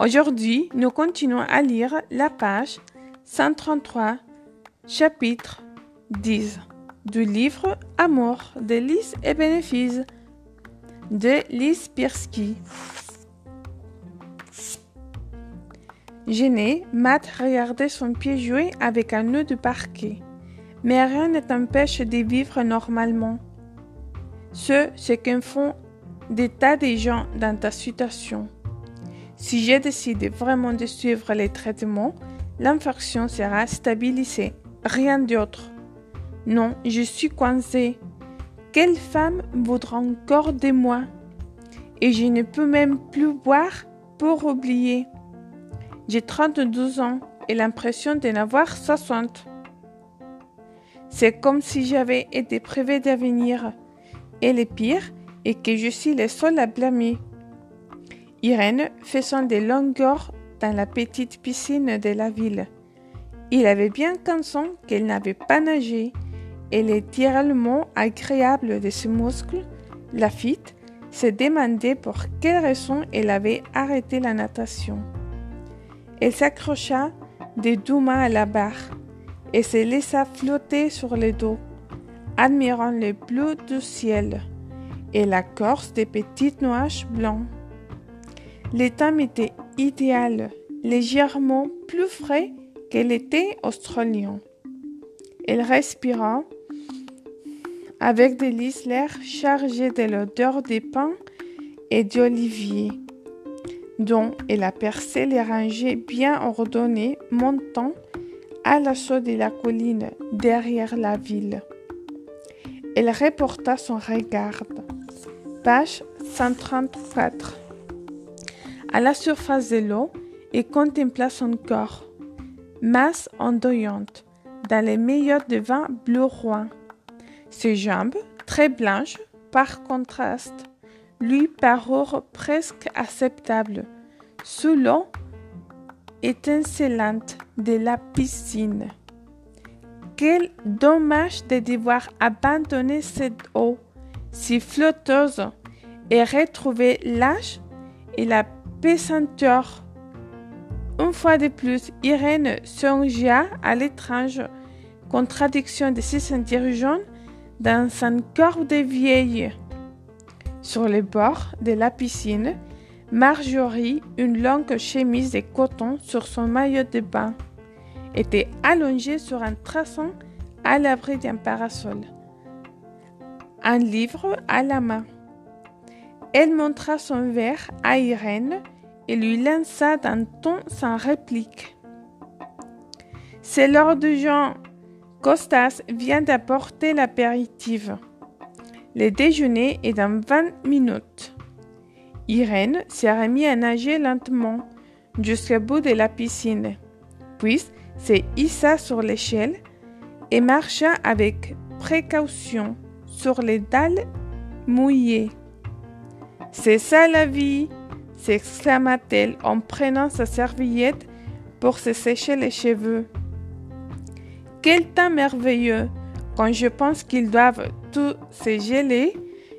Aujourd'hui, nous continuons à lire la page 133, chapitre 10 du livre Amour de Lise et bénéfices de Lise Pirsky. Gêné, Matt regardait son pied jouer avec un nœud de parquet. Mais rien ne t'empêche de vivre normalement. Ce, c'est qu'un font des tas de gens dans ta situation. Si j'ai décidé vraiment de suivre les traitements, l'infection sera stabilisée, rien d'autre. Non, je suis coincée. Quelle femme voudra encore de moi? Et je ne peux même plus boire pour oublier. J'ai 32 ans et l'impression de n'avoir 60. C'est comme si j'avais été privée d'avenir. Et le pire est que je suis le seul à blâmer. Irène faisant des longueurs dans la petite piscine de la ville. Il avait bien conscience qu'elle n'avait pas nagé et littéralement agréable de ses muscles, Lafitte se demandait pour quelle raison elle avait arrêté la natation. Elle s'accrocha des deux mains à la barre et se laissa flotter sur le dos, admirant le bleu du ciel et la corse des petites nuages blancs. Le temps était idéal, légèrement plus frais que l'été australien. Elle respira avec délice l'air chargé de l'odeur des pins et d'olivier, dont elle aperçait les rangées bien ordonnées montant à l'assaut de la colline derrière la ville. Elle reporta son regard. Page 134 la surface de l'eau et contempla son corps, masse ondoyante, dans les meilleurs de vin bleu roi. Ses jambes, très blanches par contraste, lui parurent presque acceptables, sous l'eau étincelante de la piscine. Quel dommage de devoir abandonner cette eau si flotteuse et retrouver l'âge et la Une fois de plus, Irène songea à l'étrange contradiction de se sentir jeune dans un corps de vieille. Sur les bords de la piscine, Marjorie, une longue chemise de coton sur son maillot de bain, était allongée sur un traçon à l'abri d'un parasol. Un livre à la main. Elle montra son verre à Irène et lui lança d'un ton sans réplique. C'est l'heure du Jean. Costas vient d'apporter l'apéritif. Le déjeuner est dans vingt minutes. Irène s'est remis à nager lentement jusqu'au bout de la piscine, puis s'est hissa sur l'échelle et marcha avec précaution sur les dalles mouillées. C'est ça la vie, s'exclama-t-elle en prenant sa serviette pour se sécher les cheveux. Quel temps merveilleux! Quand je pense qu'ils doivent tous se geler,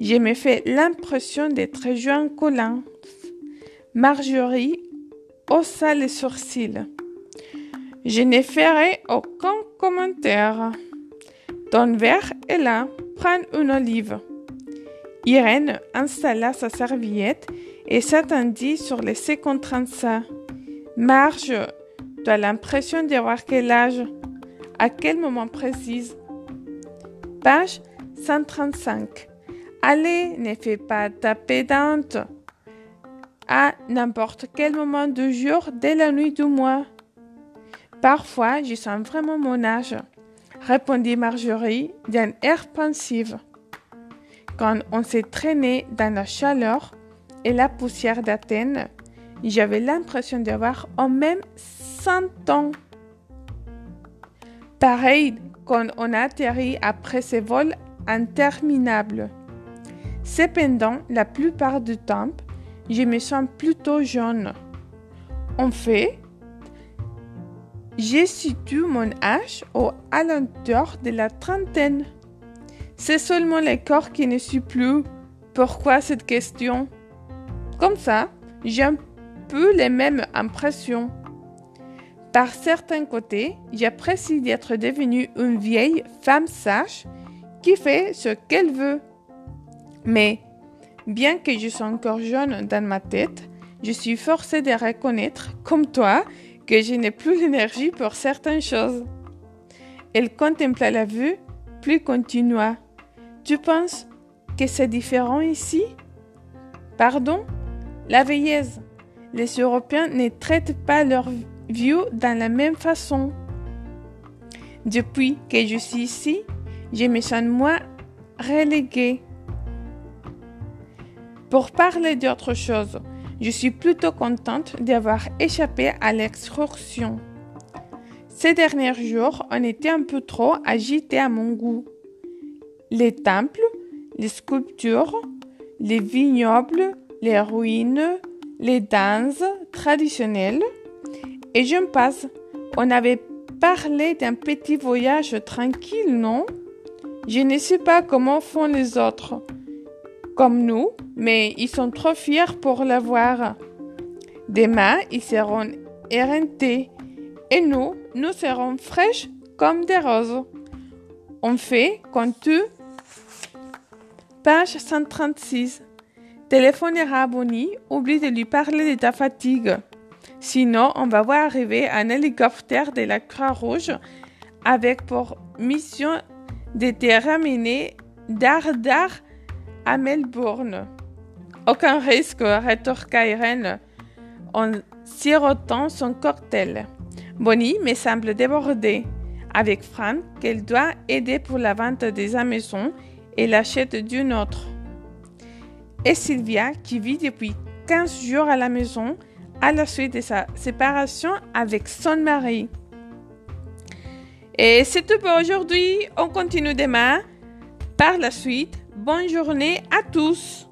je me fais l'impression d'être joint collant. Marjorie haussa les sourcils. Je ne ferai aucun commentaire. Ton verre est là. Prends une olive. Irène installa sa serviette et s'attendit sur les secondes ça. Marge, tu as l'impression de voir quel âge À quel moment précis Page 135. Allez, ne fais pas ta pédante. À n'importe quel moment du jour, dès la nuit du mois. Parfois, je sens vraiment mon âge, répondit Marjorie d'un air pensif. Quand on s'est traîné dans la chaleur, et la poussière d'Athènes, j'avais l'impression d'avoir au même 100 ans. Pareil quand on a atterri après ces vols interminables. Cependant, la plupart du temps, je me sens plutôt jeune. En fait, je situe mon âge au alentour de la trentaine. C'est seulement le corps qui ne suit plus. Pourquoi cette question? Comme ça, j'ai un peu les mêmes impressions. Par certains côtés, j'apprécie d'être devenue une vieille femme sage qui fait ce qu'elle veut. Mais, bien que je sois encore jeune dans ma tête, je suis forcée de reconnaître, comme toi, que je n'ai plus l'énergie pour certaines choses. Elle contempla la vue, puis continua. Tu penses que c'est différent ici? Pardon? La vieillesse. Les Européens ne traitent pas leurs vieux dans la même façon. Depuis que je suis ici, je me sens moins reléguée. Pour parler d'autre chose, je suis plutôt contente d'avoir échappé à l'excursion. Ces derniers jours, on était un peu trop agités à mon goût les temples, les sculptures, les vignobles, les ruines, les danses traditionnelles, et je me passe. On avait parlé d'un petit voyage tranquille, non? Je ne sais pas comment font les autres, comme nous, mais ils sont trop fiers pour l'avoir. Demain, ils seront éreintés, et nous, nous serons fraîches comme des roses. On fait quand tu Page 136. Téléphonera à Bonnie, oublie de lui parler de ta fatigue. Sinon, on va voir arriver un hélicoptère de la Croix-Rouge avec pour mission de te ramener d'Ardar à Melbourne. Aucun risque, rétorqua Irène en sirotant son cocktail. Bonnie me semble débordée. Avec Franck, qu'elle doit aider pour la vente des maison et l'achète d'une autre. Et Sylvia, qui vit depuis 15 jours à la maison à la suite de sa séparation avec son mari. Et c'est tout pour aujourd'hui. On continue demain. Par la suite, bonne journée à tous.